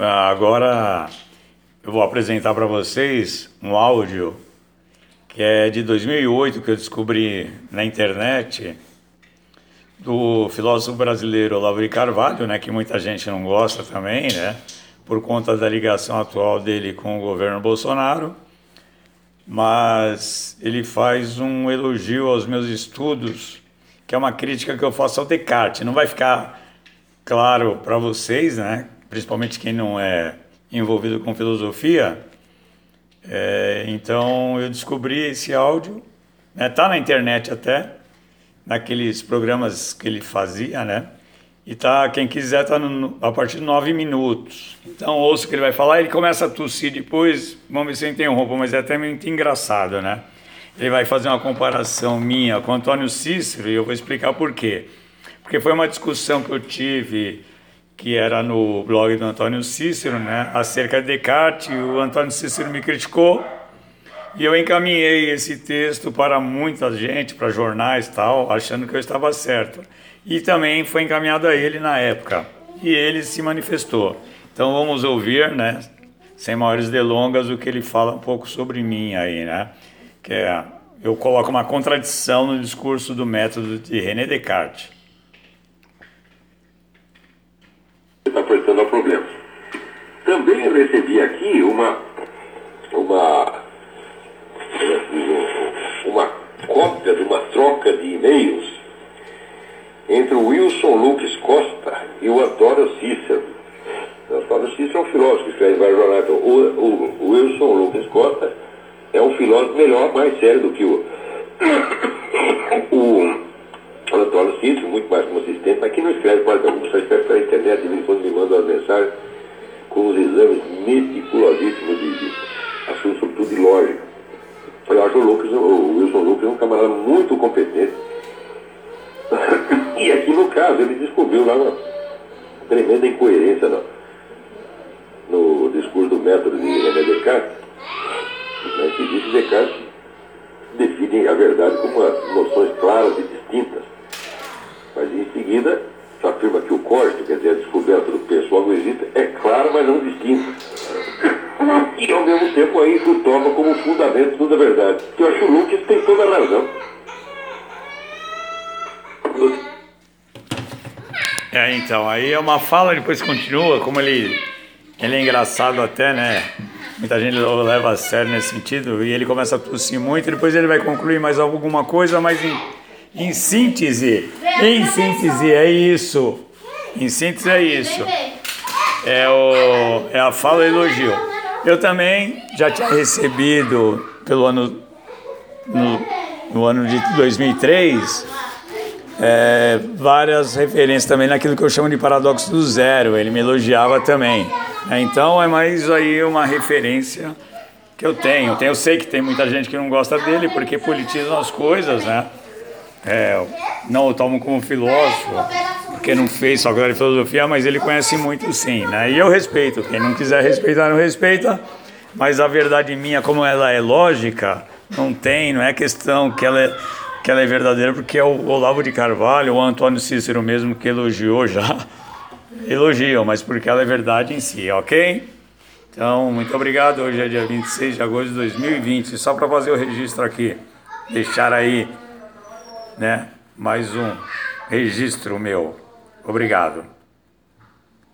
Ah, agora eu vou apresentar para vocês um áudio que é de 2008 que eu descobri na internet do filósofo brasileiro Olavo de Carvalho, né, que muita gente não gosta também, né, por conta da ligação atual dele com o governo Bolsonaro, mas ele faz um elogio aos meus estudos, que é uma crítica que eu faço ao Descartes. Não vai ficar claro para vocês, né, principalmente quem não é envolvido com filosofia. É, então eu descobri esse áudio, né, tá na internet até naqueles programas que ele fazia, né? E tá, quem quiser tá no, a partir de nove minutos. Então ouça o que ele vai falar, ele começa a tossir depois, vamos ver se eu interrompo, mas é até muito engraçado, né? Ele vai fazer uma comparação minha com Antônio Cícero e eu vou explicar por quê. Porque foi uma discussão que eu tive, que era no blog do Antônio Cícero, né? Acerca de Descartes, o Antônio Cícero me criticou, e eu encaminhei esse texto para muita gente, para jornais e tal, achando que eu estava certo. E também foi encaminhado a ele na época. E ele se manifestou. Então vamos ouvir, né, sem maiores delongas, o que ele fala um pouco sobre mim aí, né? Que é, eu coloco uma contradição no discurso do método de René Descartes. Está apresentando ao problema. Também recebi aqui uma, uma uma cópia de uma troca de e-mails entre o Wilson Lucas Costa e o Antônio Cícero. O Antônio Cícero é um filósofo que escreve vários jornais. O, o, o Wilson Lucas Costa é um filósofo melhor, mais sério do que o, muito mais consistente, mas que não escreve para algum, só escreve pela internet, de vez em quando me manda uma mensagem com os exames meticulosíssimos de, de assuntos, sobretudo de lógica. Eu acho o, Lucas, o Wilson Lucas é um camarada muito competente. e aqui no caso ele descobriu lá uma tremenda incoerência no, no discurso do método de René Descartes, né, que diz que Descartes define a verdade como noções claras e distintas. Mas em seguida afirma que o código, quer dizer, a descoberta do pessoal não existe, é claro, mas não distinta. E ao mesmo tempo aí o toma como fundamento toda a verdade. Que eu acho que o Lucas tem toda a razão. É, então, aí é uma fala, depois continua, como ele, ele é engraçado até, né? Muita gente leva a sério nesse sentido, e ele começa a tossir muito, depois ele vai concluir mais alguma coisa, mas em, em síntese, em síntese é isso, em síntese é isso, é, o, é a fala elogio. Eu também já tinha recebido pelo ano no, no ano de 2003 é, várias referências também naquilo que eu chamo de paradoxo do zero. Ele me elogiava também. É, então é mais aí uma referência que eu tenho. Eu sei que tem muita gente que não gosta dele porque politizam as coisas, né? É, não o tomo como filósofo, porque não fez faculdade de filosofia, mas ele conhece muito sim, né? E eu respeito. Quem não quiser respeitar, não respeita. Mas a verdade minha, como ela é lógica, não tem, não é questão que ela é que ela é verdadeira, porque é o Olavo de Carvalho, o Antônio Cícero mesmo, que elogiou já, elogiam, mas porque ela é verdade em si, ok? Então, muito obrigado. Hoje é dia 26 de agosto de 2020. Só para fazer o registro aqui, deixar aí, né, mais um registro meu. Obrigado.